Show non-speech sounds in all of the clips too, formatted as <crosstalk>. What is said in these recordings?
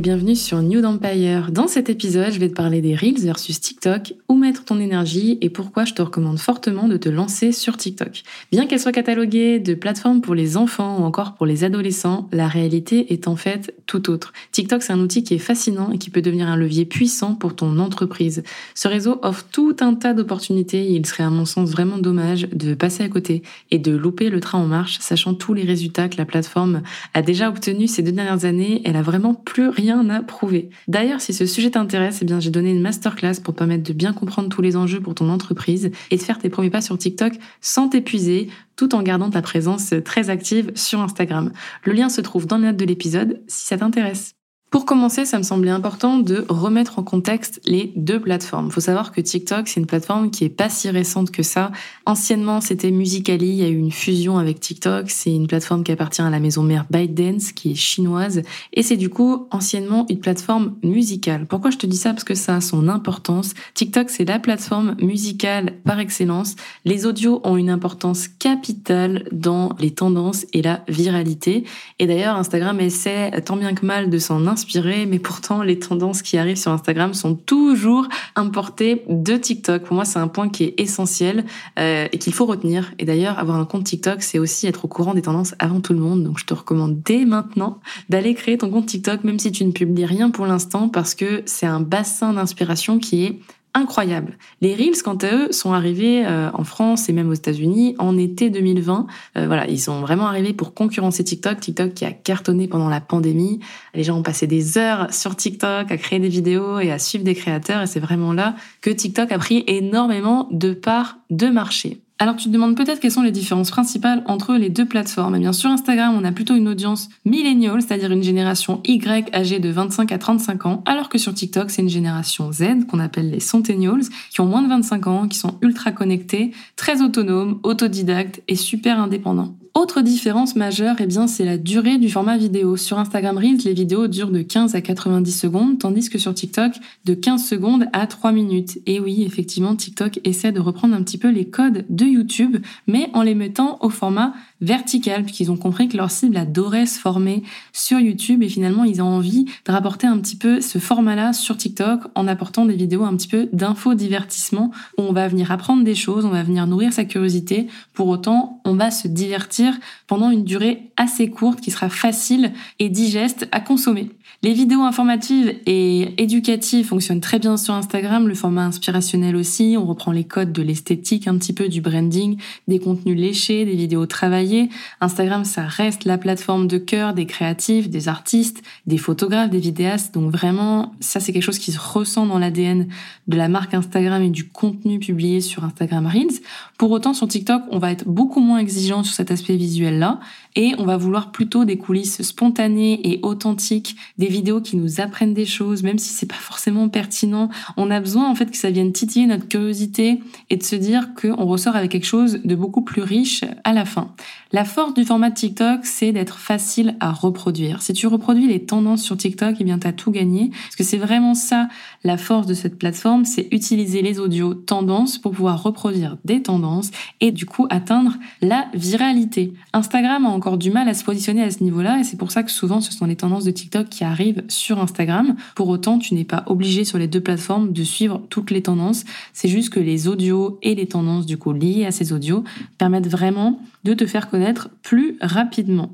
Bienvenue sur New Empire. Dans cet épisode, je vais te parler des Reels versus TikTok, où mettre ton énergie et pourquoi je te recommande fortement de te lancer sur TikTok. Bien qu'elle soit cataloguée de plateforme pour les enfants ou encore pour les adolescents, la réalité est en fait tout autre. TikTok, c'est un outil qui est fascinant et qui peut devenir un levier puissant pour ton entreprise. Ce réseau offre tout un tas d'opportunités et il serait à mon sens vraiment dommage de passer à côté et de louper le train en marche, sachant tous les résultats que la plateforme a déjà obtenus ces deux dernières années. Elle a vraiment plus rien à prouver. D'ailleurs, si ce sujet t'intéresse, eh bien, j'ai donné une masterclass pour permettre de bien comprendre tous les enjeux pour ton entreprise et de faire tes premiers pas sur TikTok sans t'épuiser, tout en gardant ta présence très active sur Instagram. Le lien se trouve dans les notes de l'épisode si ça t'intéresse. Pour commencer, ça me semblait important de remettre en contexte les deux plateformes. Il faut savoir que TikTok, c'est une plateforme qui est pas si récente que ça. Anciennement, c'était Musically, il y a eu une fusion avec TikTok. C'est une plateforme qui appartient à la maison mère ByteDance, qui est chinoise. Et c'est du coup, anciennement, une plateforme musicale. Pourquoi je te dis ça? Parce que ça a son importance. TikTok, c'est la plateforme musicale par excellence. Les audios ont une importance capitale dans les tendances et la viralité. Et d'ailleurs, Instagram essaie tant bien que mal de s'en inspirer mais pourtant les tendances qui arrivent sur Instagram sont toujours importées de TikTok. Pour moi, c'est un point qui est essentiel euh, et qu'il faut retenir. Et d'ailleurs, avoir un compte TikTok, c'est aussi être au courant des tendances avant tout le monde. Donc, je te recommande dès maintenant d'aller créer ton compte TikTok, même si tu ne publies rien pour l'instant, parce que c'est un bassin d'inspiration qui est incroyable. Les Reels, quant à eux, sont arrivés euh, en France et même aux États-Unis en été 2020. Euh, voilà, ils sont vraiment arrivés pour concurrencer TikTok. TikTok qui a cartonné pendant la pandémie. Les gens ont passé des heures sur TikTok à créer des vidéos et à suivre des créateurs. Et c'est vraiment là que TikTok a pris énormément de parts de marché. Alors tu te demandes peut-être quelles sont les différences principales entre les deux plateformes. Eh bien sur Instagram, on a plutôt une audience millennial, c'est-à-dire une génération Y âgée de 25 à 35 ans, alors que sur TikTok, c'est une génération Z qu'on appelle les centennials, qui ont moins de 25 ans, qui sont ultra connectés, très autonomes, autodidactes et super indépendants. Autre différence majeure, eh bien, c'est la durée du format vidéo. Sur Instagram Reels, les vidéos durent de 15 à 90 secondes, tandis que sur TikTok, de 15 secondes à 3 minutes. Et oui, effectivement, TikTok essaie de reprendre un petit peu les codes de YouTube, mais en les mettant au format vertical, puisqu'ils ont compris que leur cible adorait se former sur YouTube et finalement ils ont envie de rapporter un petit peu ce format-là sur TikTok en apportant des vidéos un petit peu d'infodivertissement où on va venir apprendre des choses, on va venir nourrir sa curiosité. Pour autant, on va se divertir pendant une durée assez courte qui sera facile et digeste à consommer. Les vidéos informatives et éducatives fonctionnent très bien sur Instagram, le format inspirationnel aussi, on reprend les codes de l'esthétique un petit peu, du branding, des contenus léchés, des vidéos travaillées. Instagram, ça reste la plateforme de cœur des créatifs, des artistes, des photographes, des vidéastes, donc vraiment, ça c'est quelque chose qui se ressent dans l'ADN de la marque Instagram et du contenu publié sur Instagram Reels. Pour autant, sur TikTok, on va être beaucoup moins exigeant sur cet aspect visuel-là et on va vouloir plutôt des coulisses spontanées et authentiques, vidéos qui nous apprennent des choses, même si c'est pas forcément pertinent. On a besoin en fait que ça vienne titiller notre curiosité et de se dire qu'on ressort avec quelque chose de beaucoup plus riche à la fin. La force du format TikTok, c'est d'être facile à reproduire. Si tu reproduis les tendances sur TikTok, eh bien t'as tout gagné, parce que c'est vraiment ça la force de cette plateforme, c'est utiliser les audios tendances pour pouvoir reproduire des tendances et du coup atteindre la viralité. Instagram a encore du mal à se positionner à ce niveau-là et c'est pour ça que souvent ce sont les tendances de TikTok qui arrivent sur Instagram. Pour autant, tu n'es pas obligé sur les deux plateformes de suivre toutes les tendances. C'est juste que les audios et les tendances du coup liées à ces audios permettent vraiment de te faire connaître plus rapidement.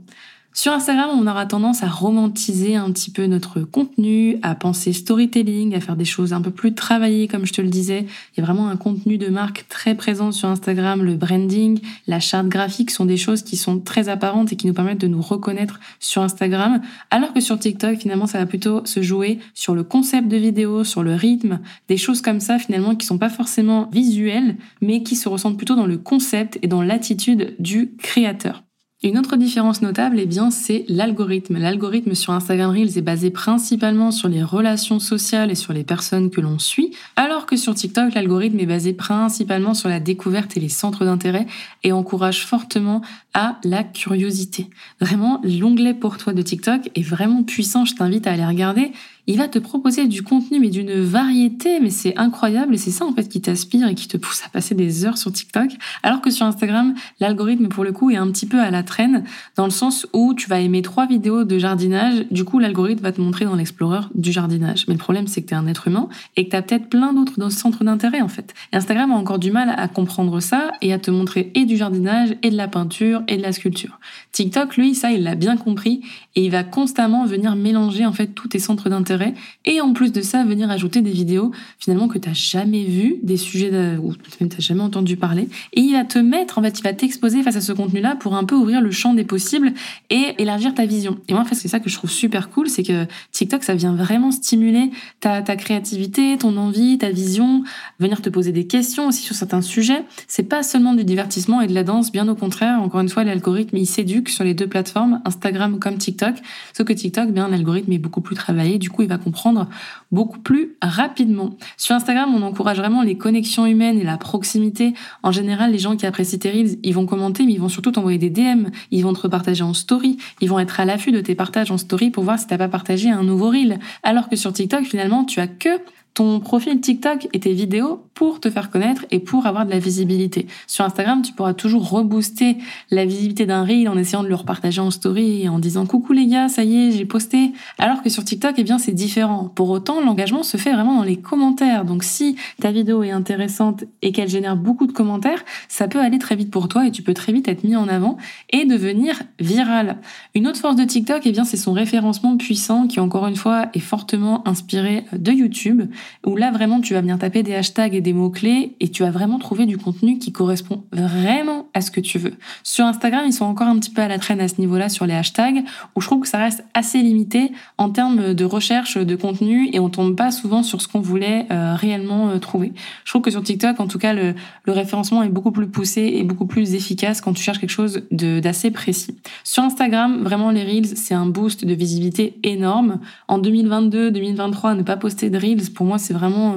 Sur Instagram, on aura tendance à romantiser un petit peu notre contenu, à penser storytelling, à faire des choses un peu plus travaillées, comme je te le disais. Il y a vraiment un contenu de marque très présent sur Instagram. Le branding, la charte graphique sont des choses qui sont très apparentes et qui nous permettent de nous reconnaître sur Instagram. Alors que sur TikTok, finalement, ça va plutôt se jouer sur le concept de vidéo, sur le rythme, des choses comme ça, finalement, qui sont pas forcément visuelles, mais qui se ressentent plutôt dans le concept et dans l'attitude du créateur. Une autre différence notable, eh bien, c'est l'algorithme. L'algorithme sur Instagram Reels est basé principalement sur les relations sociales et sur les personnes que l'on suit, alors que sur TikTok, l'algorithme est basé principalement sur la découverte et les centres d'intérêt et encourage fortement à la curiosité. Vraiment, l'onglet pour toi de TikTok est vraiment puissant, je t'invite à aller regarder il va te proposer du contenu, mais d'une variété, mais c'est incroyable et c'est ça en fait qui t'aspire et qui te pousse à passer des heures sur TikTok. Alors que sur Instagram, l'algorithme pour le coup est un petit peu à la traîne dans le sens où tu vas aimer trois vidéos de jardinage, du coup l'algorithme va te montrer dans l'Explorer du jardinage. Mais le problème c'est que tu es un être humain et que tu as peut-être plein d'autres centres d'intérêt en fait. Instagram a encore du mal à comprendre ça et à te montrer et du jardinage et de la peinture et de la sculpture. TikTok, lui, ça, il l'a bien compris et il va constamment venir mélanger en fait tous tes centres d'intérêt et en plus de ça, venir ajouter des vidéos finalement que tu n'as jamais vues, des sujets où tu n'as jamais entendu parler. Et il va te mettre, en fait, il va t'exposer face à ce contenu-là pour un peu ouvrir le champ des possibles et élargir ta vision. Et moi, en fait, c'est ça que je trouve super cool, c'est que TikTok, ça vient vraiment stimuler ta, ta créativité, ton envie, ta vision, venir te poser des questions aussi sur certains sujets. C'est pas seulement du divertissement et de la danse, bien au contraire. Encore une fois, l'algorithme, il s'éduque sur les deux plateformes, Instagram comme TikTok. Sauf que TikTok, bien, l'algorithme est beaucoup plus travaillé. Du coup, il va comprendre beaucoup plus rapidement. Sur Instagram, on encourage vraiment les connexions humaines et la proximité. En général, les gens qui apprécient tes reels, ils vont commenter, mais ils vont surtout t'envoyer des DM. Ils vont te repartager en story. Ils vont être à l'affût de tes partages en story pour voir si t'as pas partagé un nouveau reel. Alors que sur TikTok, finalement, tu as que ton profil TikTok et tes vidéos pour te faire connaître et pour avoir de la visibilité. Sur Instagram, tu pourras toujours rebooster la visibilité d'un reel en essayant de le repartager en story et en disant coucou les gars, ça y est, j'ai posté. Alors que sur TikTok, eh bien, c'est différent. Pour autant, l'engagement se fait vraiment dans les commentaires. Donc, si ta vidéo est intéressante et qu'elle génère beaucoup de commentaires, ça peut aller très vite pour toi et tu peux très vite être mis en avant et devenir viral. Une autre force de TikTok, eh bien, c'est son référencement puissant qui, encore une fois, est fortement inspiré de YouTube où là vraiment tu vas venir taper des hashtags et des mots-clés et tu vas vraiment trouver du contenu qui correspond vraiment à ce que tu veux. Sur Instagram, ils sont encore un petit peu à la traîne à ce niveau-là sur les hashtags, où je trouve que ça reste assez limité en termes de recherche de contenu et on tombe pas souvent sur ce qu'on voulait euh, réellement euh, trouver. Je trouve que sur TikTok, en tout cas, le, le référencement est beaucoup plus poussé et beaucoup plus efficace quand tu cherches quelque chose d'assez précis. Sur Instagram, vraiment les Reels, c'est un boost de visibilité énorme. En 2022, 2023, ne pas poster de Reels, pour moi, c'est vraiment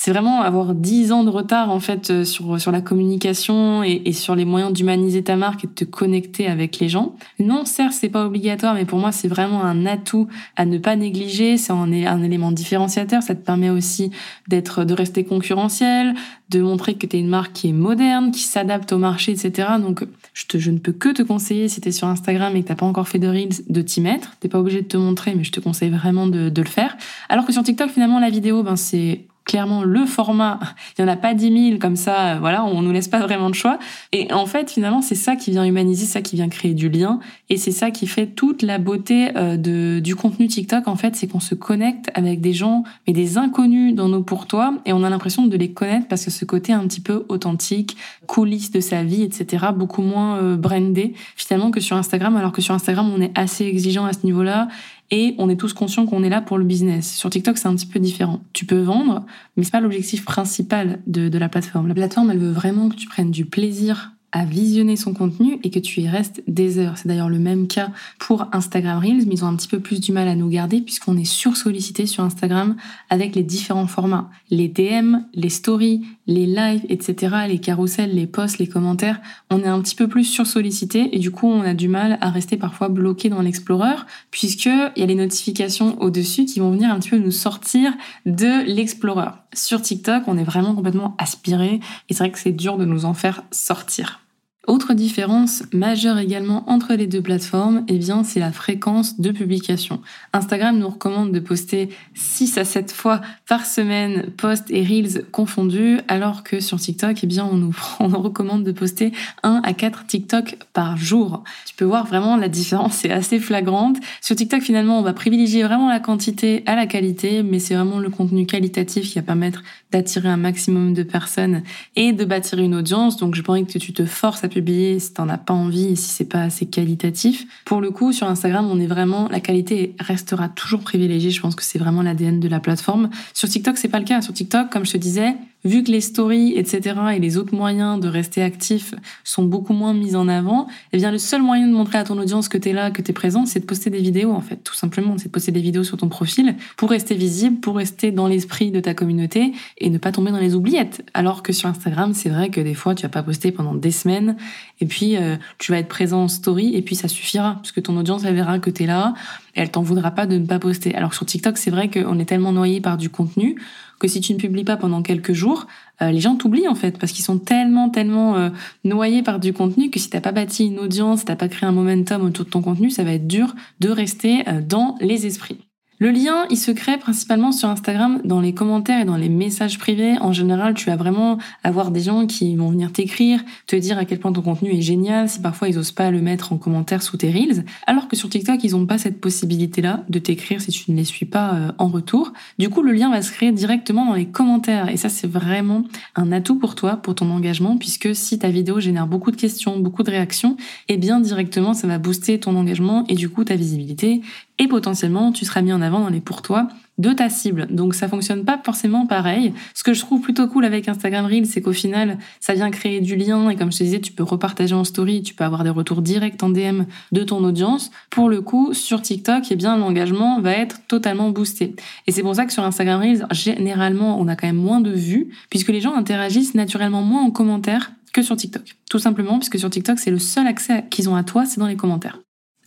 c'est vraiment avoir dix ans de retard en fait euh, sur sur la communication et, sur les moyens d'humaniser ta marque et de te connecter avec les gens. Non, certes, c'est pas obligatoire, mais pour moi, c'est vraiment un atout à ne pas négliger. C'est un, un élément différenciateur. Ça te permet aussi d'être de rester concurrentiel, de montrer que tu es une marque qui est moderne, qui s'adapte au marché, etc. Donc, je, te, je ne peux que te conseiller, si tu es sur Instagram et que t'as pas encore fait de Reels, de t'y mettre. T'es pas obligé de te montrer, mais je te conseille vraiment de, de le faire. Alors que sur TikTok, finalement, la vidéo, ben, c'est clairement le format. <laughs> Il y en a pas dix mille comme ça, euh, voilà, on nous laisse pas vraiment de choix. Et en fait, finalement, c'est ça qui vient humaniser, ça qui vient créer du lien, et c'est ça qui fait toute la beauté euh, de du contenu TikTok. En fait, c'est qu'on se connecte avec des gens, mais des inconnus dans nos pour toi, et on a l'impression de les connaître parce que ce côté un petit peu authentique, coulisses de sa vie, etc., beaucoup moins euh, brandé finalement que sur Instagram. Alors que sur Instagram, on est assez exigeant à ce niveau-là et on est tous conscients qu'on est là pour le business. Sur TikTok, c'est un petit peu différent. Tu peux vendre, mais c'est pas l'objectif principal de, de la plateforme. La plateforme, elle veut vraiment que tu prennes du plaisir à visionner son contenu et que tu y restes des heures. C'est d'ailleurs le même cas pour Instagram Reels, mais ils ont un petit peu plus du mal à nous garder puisqu'on est sursollicité sur Instagram avec les différents formats. Les DM, les stories, les lives, etc., les carousels, les posts, les commentaires. On est un petit peu plus sursollicité et du coup, on a du mal à rester parfois bloqué dans l'Explorer puisqu'il y a les notifications au-dessus qui vont venir un petit peu nous sortir de l'Explorer. Sur TikTok, on est vraiment complètement aspiré et c'est vrai que c'est dur de nous en faire sortir. Autre différence majeure également entre les deux plateformes, eh bien, c'est la fréquence de publication. Instagram nous recommande de poster 6 à 7 fois par semaine, posts et reels confondus, alors que sur TikTok, eh bien, on nous, <laughs> on recommande de poster 1 à 4 TikTok par jour. Tu peux voir vraiment la différence, c'est assez flagrante. Sur TikTok, finalement, on va privilégier vraiment la quantité à la qualité, mais c'est vraiment le contenu qualitatif qui va permettre d'attirer un maximum de personnes et de bâtir une audience. Donc, je pense que tu te forces à publier si t'en as pas envie et si c'est pas assez qualitatif. Pour le coup, sur Instagram, on est vraiment, la qualité restera toujours privilégiée. Je pense que c'est vraiment l'ADN de la plateforme. Sur TikTok, c'est pas le cas. Sur TikTok, comme je te disais, vu que les stories, etc. et les autres moyens de rester actif sont beaucoup moins mis en avant, eh bien le seul moyen de montrer à ton audience que tu es là, que tu es présent, c'est de poster des vidéos en fait, tout simplement, c'est de poster des vidéos sur ton profil pour rester visible, pour rester dans l'esprit de ta communauté et ne pas tomber dans les oubliettes. Alors que sur Instagram, c'est vrai que des fois tu vas pas poster pendant des semaines et puis euh, tu vas être présent en story et puis ça suffira parce que ton audience elle verra que tu es là et elle t'en voudra pas de ne pas poster. Alors sur TikTok, c'est vrai qu'on est tellement noyé par du contenu que si tu ne publies pas pendant quelques jours, euh, les gens t'oublient en fait parce qu'ils sont tellement tellement euh, noyés par du contenu que si t'as pas bâti une audience, t'as pas créé un momentum autour de ton contenu, ça va être dur de rester euh, dans les esprits. Le lien, il se crée principalement sur Instagram dans les commentaires et dans les messages privés. En général, tu vas vraiment avoir des gens qui vont venir t'écrire, te dire à quel point ton contenu est génial, si parfois ils osent pas le mettre en commentaire sous tes reels. Alors que sur TikTok, ils ont pas cette possibilité-là de t'écrire si tu ne les suis pas euh, en retour. Du coup, le lien va se créer directement dans les commentaires. Et ça, c'est vraiment un atout pour toi, pour ton engagement, puisque si ta vidéo génère beaucoup de questions, beaucoup de réactions, eh bien, directement, ça va booster ton engagement et du coup, ta visibilité et potentiellement tu seras mis en avant dans les pour toi de ta cible. Donc ça fonctionne pas forcément pareil. Ce que je trouve plutôt cool avec Instagram Reels, c'est qu'au final, ça vient créer du lien et comme je te disais, tu peux repartager en story, tu peux avoir des retours directs en DM de ton audience. Pour le coup, sur TikTok, eh bien l'engagement va être totalement boosté. Et c'est pour ça que sur Instagram Reels, généralement, on a quand même moins de vues puisque les gens interagissent naturellement moins en commentaire que sur TikTok. Tout simplement puisque sur TikTok, c'est le seul accès qu'ils ont à toi, c'est dans les commentaires.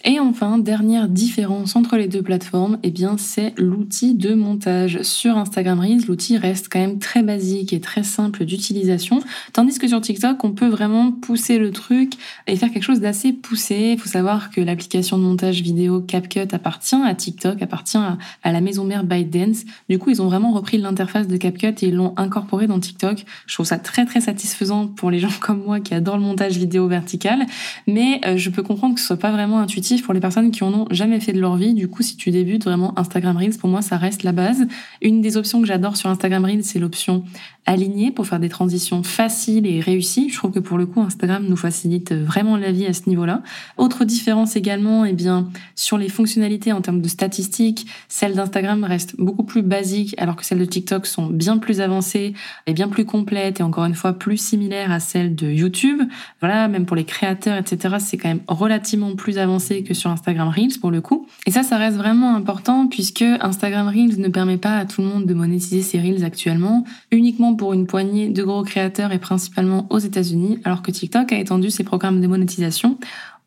Et enfin, dernière différence entre les deux plateformes, eh bien, c'est l'outil de montage. Sur Instagram Reels, l'outil reste quand même très basique et très simple d'utilisation, tandis que sur TikTok, on peut vraiment pousser le truc et faire quelque chose d'assez poussé. Il faut savoir que l'application de montage vidéo CapCut appartient à TikTok, appartient à, la maison mère ByteDance. Du coup, ils ont vraiment repris l'interface de CapCut et ils l'ont incorporé dans TikTok. Je trouve ça très très satisfaisant pour les gens <laughs> comme moi qui adorent le montage vidéo vertical, mais euh, je peux comprendre que ce soit pas vraiment intuitif pour les personnes qui en ont jamais fait de leur vie. Du coup, si tu débutes vraiment Instagram Reels, pour moi, ça reste la base. Une des options que j'adore sur Instagram Reels, c'est l'option aligné pour faire des transitions faciles et réussies. Je trouve que pour le coup, Instagram nous facilite vraiment la vie à ce niveau-là. Autre différence également, eh bien, sur les fonctionnalités en termes de statistiques, celles d'Instagram restent beaucoup plus basiques, alors que celles de TikTok sont bien plus avancées et bien plus complètes et encore une fois plus similaires à celles de YouTube. Voilà, même pour les créateurs, etc., c'est quand même relativement plus avancé que sur Instagram Reels pour le coup. Et ça, ça reste vraiment important puisque Instagram Reels ne permet pas à tout le monde de monétiser ses Reels actuellement, uniquement pour une poignée de gros créateurs et principalement aux États-Unis, alors que TikTok a étendu ses programmes de monétisation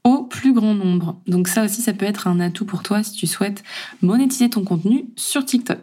au plus grand nombre. Donc ça aussi, ça peut être un atout pour toi si tu souhaites monétiser ton contenu sur TikTok.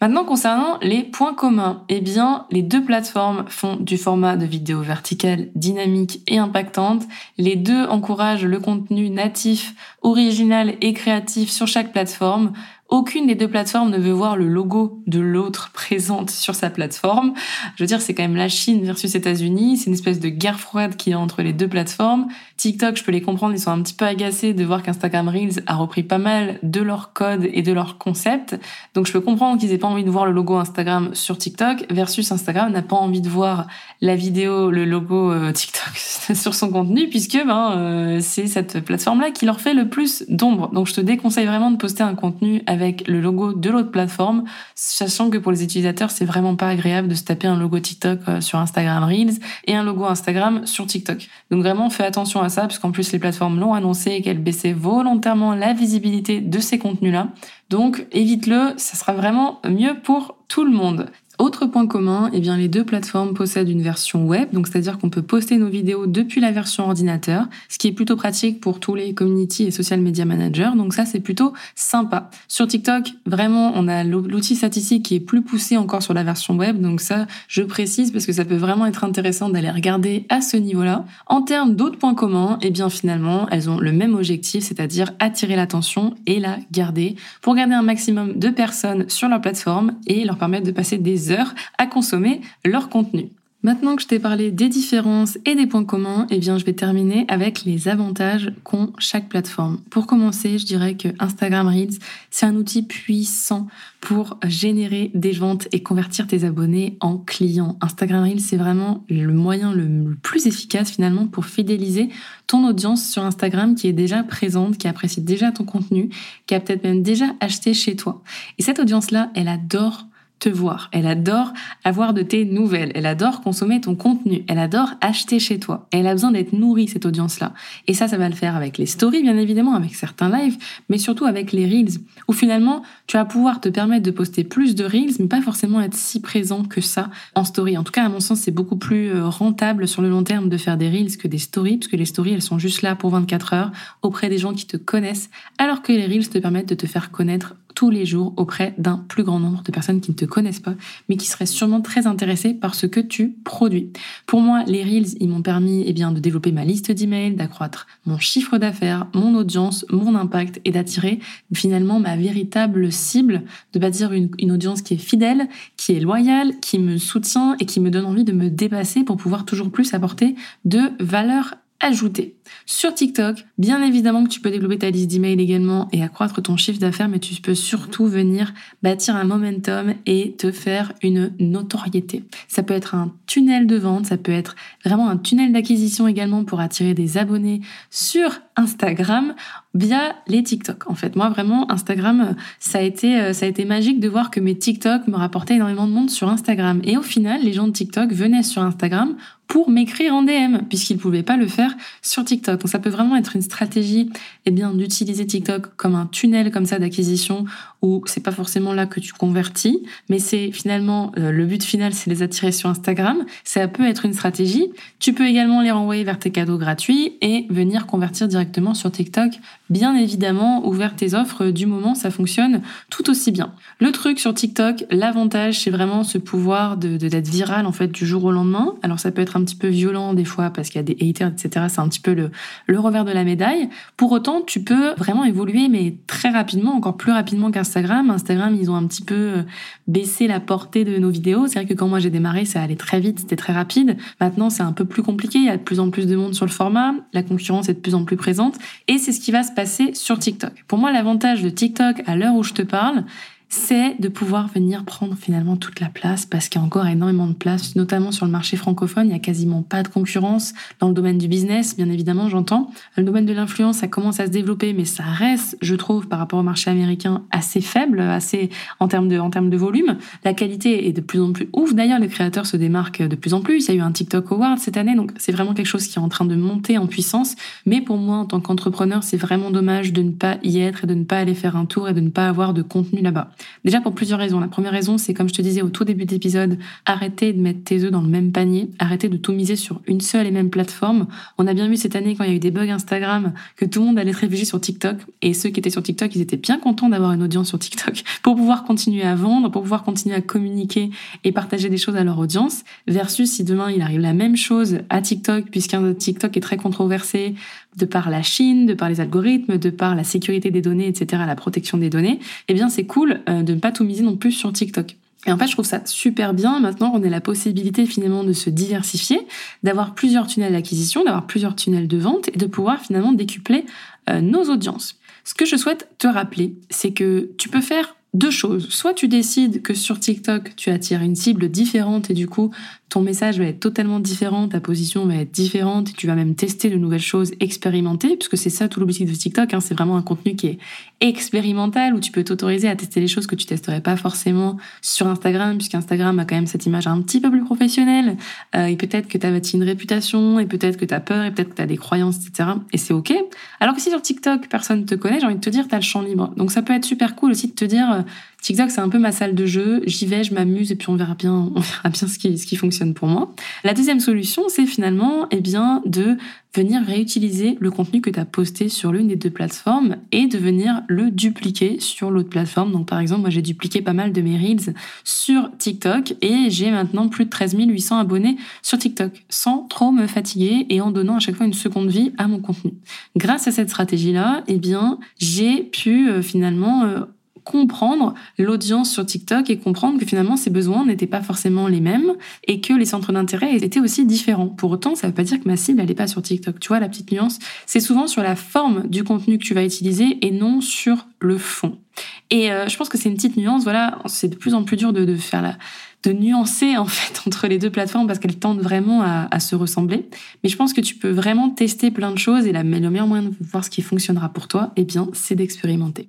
Maintenant, concernant les points communs, eh bien, les deux plateformes font du format de vidéo verticale dynamique et impactante. Les deux encouragent le contenu natif, original et créatif sur chaque plateforme. Aucune des deux plateformes ne veut voir le logo de l'autre <laughs> présente sur sa plateforme. Je veux dire, c'est quand même la Chine versus États-Unis. C'est une espèce de guerre froide qui est entre les deux plateformes. TikTok, je peux les comprendre, ils sont un petit peu agacés de voir qu'Instagram Reels a repris pas mal de leur code et de leur concept. Donc je peux comprendre qu'ils aient pas envie de voir le logo Instagram sur TikTok versus Instagram n'a pas envie de voir la vidéo, le logo euh, TikTok <laughs> <laughs> sur son contenu puisque ben euh, c'est cette plateforme là qui leur fait le plus d'ombre. Donc je te déconseille vraiment de poster un contenu avec le logo de l'autre plateforme, sachant que pour les utilisateurs, c'est vraiment pas agréable de se taper un logo TikTok euh, sur Instagram Reels et un logo Instagram sur TikTok. Donc vraiment, fais attention à ça, puisqu'en plus les plateformes l'ont annoncé qu'elles baissaient volontairement la visibilité de ces contenus-là. Donc évite-le, ça sera vraiment mieux pour tout le monde. Autre point commun, eh bien les deux plateformes possèdent une version web, donc c'est-à-dire qu'on peut poster nos vidéos depuis la version ordinateur, ce qui est plutôt pratique pour tous les community et social media managers. Donc ça c'est plutôt sympa. Sur TikTok, vraiment, on a l'outil statistique qui est plus poussé encore sur la version web, donc ça je précise parce que ça peut vraiment être intéressant d'aller regarder à ce niveau-là. En termes d'autres points communs, eh bien finalement, elles ont le même objectif, c'est-à-dire attirer l'attention et la garder pour garder un maximum de personnes sur leur plateforme et leur permettre de passer des heures à consommer leur contenu. Maintenant que je t'ai parlé des différences et des points communs, eh bien, je vais terminer avec les avantages qu'ont chaque plateforme. Pour commencer, je dirais que Instagram Reels, c'est un outil puissant pour générer des ventes et convertir tes abonnés en clients. Instagram Reels, c'est vraiment le moyen le plus efficace finalement pour fidéliser ton audience sur Instagram qui est déjà présente, qui apprécie déjà ton contenu, qui a peut-être même déjà acheté chez toi. Et cette audience-là, elle adore te voir, elle adore avoir de tes nouvelles, elle adore consommer ton contenu, elle adore acheter chez toi. elle a besoin d'être nourrie, cette audience-là. Et ça, ça va le faire avec les stories, bien évidemment, avec certains lives, mais surtout avec les reels, où finalement, tu vas pouvoir te permettre de poster plus de reels, mais pas forcément être si présent que ça en story. En tout cas, à mon sens, c'est beaucoup plus euh, rentable sur le long terme de faire des reels que des stories, parce que les stories, elles sont juste là pour 24 heures auprès des gens qui te connaissent, alors que les reels te permettent de te faire connaître tous les jours auprès d'un plus grand nombre de personnes qui ne te connaissent pas, mais qui seraient sûrement très intéressées par ce que tu produis. Pour moi, les Reels, ils m'ont permis eh bien, de développer ma liste d'emails, d'accroître mon chiffre d'affaires, mon audience, mon impact et d'attirer finalement ma véritable cible, de bâtir une, une audience qui est fidèle, qui est loyale, qui me soutient et qui me donne envie de me dépasser pour pouvoir toujours plus apporter de valeur ajouter. Sur TikTok, bien évidemment que tu peux développer ta liste d'emails également et accroître ton chiffre d'affaires, mais tu peux surtout venir bâtir un momentum et te faire une notoriété. Ça peut être un tunnel de vente, ça peut être vraiment un tunnel d'acquisition également pour attirer des abonnés sur Instagram via les TikTok. En fait, moi vraiment Instagram, ça a été ça a été magique de voir que mes TikTok me rapportaient énormément de monde sur Instagram et au final, les gens de TikTok venaient sur Instagram pour m'écrire en DM, puisqu'ils ne pouvaient pas le faire sur TikTok. Donc ça peut vraiment être une stratégie eh bien, d'utiliser TikTok comme un tunnel comme ça d'acquisition où c'est pas forcément là que tu convertis, mais c'est finalement euh, le but final, c'est les attirer sur Instagram. Ça peut être une stratégie. Tu peux également les renvoyer vers tes cadeaux gratuits et venir convertir directement sur TikTok. Bien évidemment, ouvrir tes offres du moment, ça fonctionne tout aussi bien. Le truc sur TikTok, l'avantage, c'est vraiment ce pouvoir de d'être viral en fait du jour au lendemain. Alors ça peut être un petit peu violent des fois parce qu'il y a des haters, etc. C'est un petit peu le, le revers de la médaille. Pour autant, tu peux vraiment évoluer, mais très rapidement, encore plus rapidement qu'Instagram. Instagram, ils ont un petit peu euh, baissé la portée de nos vidéos. C'est vrai que quand moi j'ai démarré, ça allait très vite, c'était très rapide. Maintenant, c'est un peu plus compliqué. Il y a de plus en plus de monde sur le format. La concurrence est de plus en plus présente. Et c'est ce qui va se passer sur TikTok. Pour moi, l'avantage de TikTok à l'heure où je te parle, c'est de pouvoir venir prendre finalement toute la place parce qu'il y a encore énormément de place, notamment sur le marché francophone. Il y a quasiment pas de concurrence dans le domaine du business, bien évidemment, j'entends. Le domaine de l'influence, ça commence à se développer, mais ça reste, je trouve, par rapport au marché américain, assez faible, assez en termes de, en termes de volume. La qualité est de plus en plus ouf. D'ailleurs, les créateurs se démarquent de plus en plus. Il y a eu un TikTok Award cette année, donc c'est vraiment quelque chose qui est en train de monter en puissance. Mais pour moi, en tant qu'entrepreneur, c'est vraiment dommage de ne pas y être et de ne pas aller faire un tour et de ne pas avoir de contenu là-bas. Déjà pour plusieurs raisons. La première raison, c'est comme je te disais au tout début de l'épisode, arrêter de mettre tes œufs dans le même panier, arrêter de tout miser sur une seule et même plateforme. On a bien vu cette année quand il y a eu des bugs Instagram que tout le monde allait se réfugier sur TikTok et ceux qui étaient sur TikTok, ils étaient bien contents d'avoir une audience sur TikTok <laughs> pour pouvoir continuer à vendre, pour pouvoir continuer à communiquer et partager des choses à leur audience versus si demain il arrive la même chose à TikTok puisqu'un TikTok est très controversé de par la Chine, de par les algorithmes, de par la sécurité des données, etc., la protection des données, eh bien c'est cool euh, de ne pas tout miser non plus sur TikTok. Et en fait, je trouve ça super bien maintenant qu'on ait la possibilité finalement de se diversifier, d'avoir plusieurs tunnels d'acquisition, d'avoir plusieurs tunnels de vente et de pouvoir finalement décupler euh, nos audiences. Ce que je souhaite te rappeler, c'est que tu peux faire deux choses. Soit tu décides que sur TikTok, tu attires une cible différente et du coup, ton message va être totalement différent, ta position va être différente, et tu vas même tester de nouvelles choses, expérimenter, puisque c'est ça tout l'objectif de TikTok, hein, c'est vraiment un contenu qui est expérimental, où tu peux t'autoriser à tester les choses que tu testerais pas forcément sur Instagram, puisqu'Instagram a quand même cette image un petit peu plus professionnelle, euh, et peut-être que tu as une réputation, et peut-être que tu as peur, et peut-être que tu as des croyances, etc. Et c'est ok. Alors que si sur TikTok, personne te connaît, j'ai envie de te dire, tu as le champ libre. Donc ça peut être super cool aussi de te dire, euh, TikTok, c'est un peu ma salle de jeu. J'y vais, je m'amuse et puis on verra bien, on verra bien ce qui, ce qui fonctionne pour moi. La deuxième solution, c'est finalement, eh bien, de venir réutiliser le contenu que tu as posté sur l'une des deux plateformes et de venir le dupliquer sur l'autre plateforme. Donc, par exemple, moi, j'ai dupliqué pas mal de mes reels sur TikTok et j'ai maintenant plus de 13 800 abonnés sur TikTok sans trop me fatiguer et en donnant à chaque fois une seconde vie à mon contenu. Grâce à cette stratégie-là, eh bien, j'ai pu euh, finalement euh, comprendre l'audience sur TikTok et comprendre que finalement ses besoins n'étaient pas forcément les mêmes et que les centres d'intérêt étaient aussi différents. Pour autant, ça ne veut pas dire que ma cible n'allait pas sur TikTok. Tu vois la petite nuance C'est souvent sur la forme du contenu que tu vas utiliser et non sur le fond. Et euh, je pense que c'est une petite nuance. Voilà, c'est de plus en plus dur de, faire la de nuancer en fait <laughs> entre les deux plateformes parce qu'elles tendent vraiment à, à, se ressembler. Mais je pense que tu peux vraiment tester plein de choses et la, le meilleur moyen de voir ce qui fonctionnera pour toi, eh bien, c'est d'expérimenter.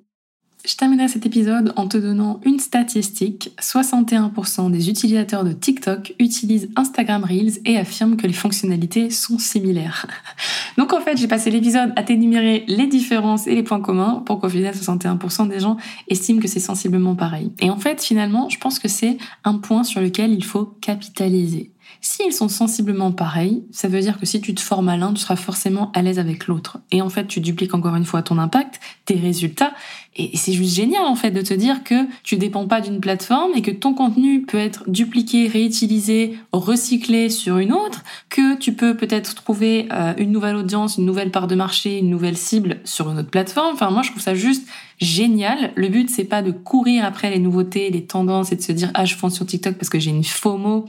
Je terminerai cet épisode en te donnant une statistique. 61% des utilisateurs de TikTok utilisent Instagram Reels et affirment que les fonctionnalités sont similaires. <laughs> Donc en fait, j'ai passé l'épisode à t'énumérer les différences et les points communs pour qu'au final, 61% des gens estiment que c'est sensiblement pareil. Et en fait, finalement, je pense que c'est un point sur lequel il faut capitaliser. S'ils sont sensiblement pareils, ça veut dire que si tu te formes à l'un, tu seras forcément à l'aise avec l'autre. Et en fait, tu dupliques encore une fois ton impact, tes résultats. Et c'est juste génial en fait de te dire que tu dépends pas d'une plateforme et que ton contenu peut être dupliqué, réutilisé, recyclé sur une autre, que tu peux peut-être trouver euh, une nouvelle audience, une nouvelle part de marché, une nouvelle cible sur une autre plateforme. Enfin, moi, je trouve ça juste génial. Le but, c'est pas de courir après les nouveautés, les tendances et de se dire, ah, je fonce sur TikTok parce que j'ai une FOMO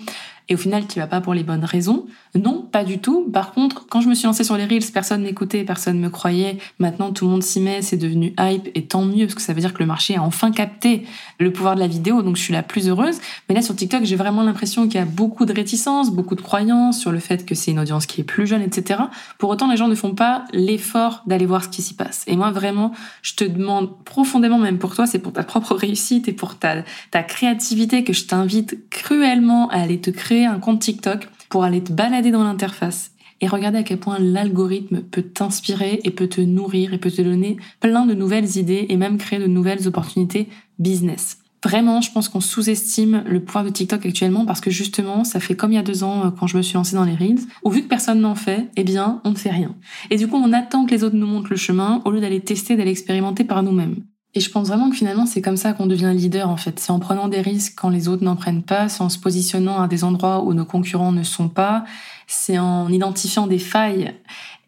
et au final tu vas pas pour les bonnes raisons. Non, pas du tout. Par contre, quand je me suis lancée sur les Reels, personne m'écoutait, personne me croyait. Maintenant, tout le monde s'y met, c'est devenu hype et tant mieux parce que ça veut dire que le marché a enfin capté le pouvoir de la vidéo, donc je suis la plus heureuse. Mais là, sur TikTok, j'ai vraiment l'impression qu'il y a beaucoup de réticences, beaucoup de croyances sur le fait que c'est une audience qui est plus jeune, etc. Pour autant, les gens ne font pas l'effort d'aller voir ce qui s'y passe. Et moi, vraiment, je te demande profondément, même pour toi, c'est pour ta propre réussite et pour ta, ta créativité que je t'invite cruellement à aller te créer un compte TikTok pour aller te balader dans l'interface et regarder à quel point l'algorithme peut t'inspirer et peut te nourrir et peut te donner plein de nouvelles idées et même créer de nouvelles opportunités business. Vraiment, je pense qu'on sous-estime le pouvoir de TikTok actuellement parce que justement, ça fait comme il y a deux ans euh, quand je me suis lancée dans les Reels, où vu que personne n'en fait, eh bien, on ne fait rien. Et du coup, on attend que les autres nous montrent le chemin au lieu d'aller tester, d'aller expérimenter par nous-mêmes. Et je pense vraiment que finalement, c'est comme ça qu'on devient leader, en fait. C'est en prenant des risques quand les autres n'en prennent pas, c'est en se positionnant à des endroits où nos concurrents ne sont pas, c'est en identifiant des failles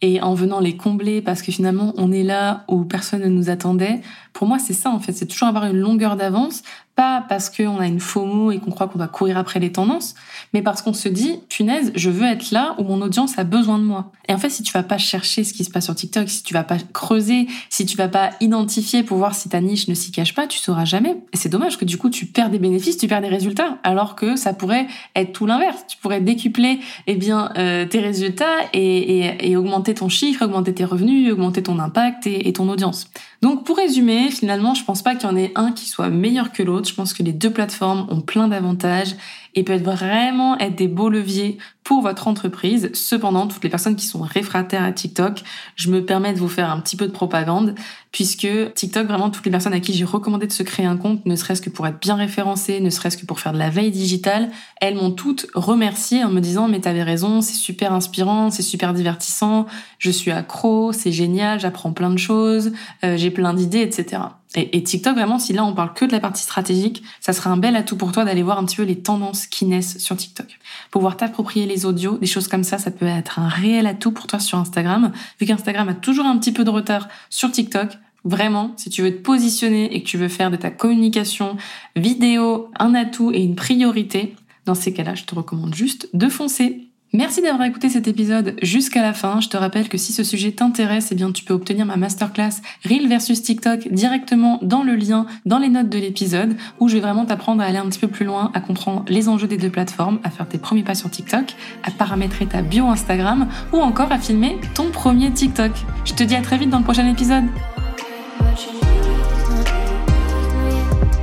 et en venant les combler parce que finalement, on est là où personne ne nous attendait. Pour moi, c'est ça, en fait. C'est toujours avoir une longueur d'avance pas parce qu'on a une FOMO et qu'on croit qu'on doit courir après les tendances, mais parce qu'on se dit, punaise, je veux être là où mon audience a besoin de moi. Et en fait, si tu vas pas chercher ce qui se passe sur TikTok, si tu vas pas creuser, si tu vas pas identifier pour voir si ta niche ne s'y cache pas, tu sauras jamais. Et c'est dommage que du coup, tu perds des bénéfices, tu perds des résultats, alors que ça pourrait être tout l'inverse. Tu pourrais décupler, eh bien, euh, tes résultats et, augmenter ton chiffre, augmenter tes revenus, augmenter ton impact et, et ton audience. Donc, pour résumer, finalement, je pense pas qu'il y en ait un qui soit meilleur que l'autre. Je pense que les deux plateformes ont plein d'avantages et peuvent vraiment être des beaux leviers pour votre entreprise. Cependant, toutes les personnes qui sont réfractaires à TikTok, je me permets de vous faire un petit peu de propagande puisque TikTok, vraiment toutes les personnes à qui j'ai recommandé de se créer un compte, ne serait-ce que pour être bien référencé, ne serait-ce que pour faire de la veille digitale, elles m'ont toutes remercié en me disant mais t'avais raison, c'est super inspirant, c'est super divertissant, je suis accro, c'est génial, j'apprends plein de choses, euh, j'ai plein d'idées, etc. Et, TikTok, vraiment, si là on parle que de la partie stratégique, ça sera un bel atout pour toi d'aller voir un petit peu les tendances qui naissent sur TikTok. Pouvoir t'approprier les audios, des choses comme ça, ça peut être un réel atout pour toi sur Instagram. Vu qu'Instagram a toujours un petit peu de retard sur TikTok, Vraiment, si tu veux te positionner et que tu veux faire de ta communication vidéo un atout et une priorité, dans ces cas-là, je te recommande juste de foncer. Merci d'avoir écouté cet épisode jusqu'à la fin. Je te rappelle que si ce sujet t'intéresse, eh bien, tu peux obtenir ma masterclass Reel versus TikTok directement dans le lien, dans les notes de l'épisode, où je vais vraiment t'apprendre à aller un petit peu plus loin, à comprendre les enjeux des deux plateformes, à faire tes premiers pas sur TikTok, à paramétrer ta bio Instagram, ou encore à filmer ton premier TikTok. Je te dis à très vite dans le prochain épisode.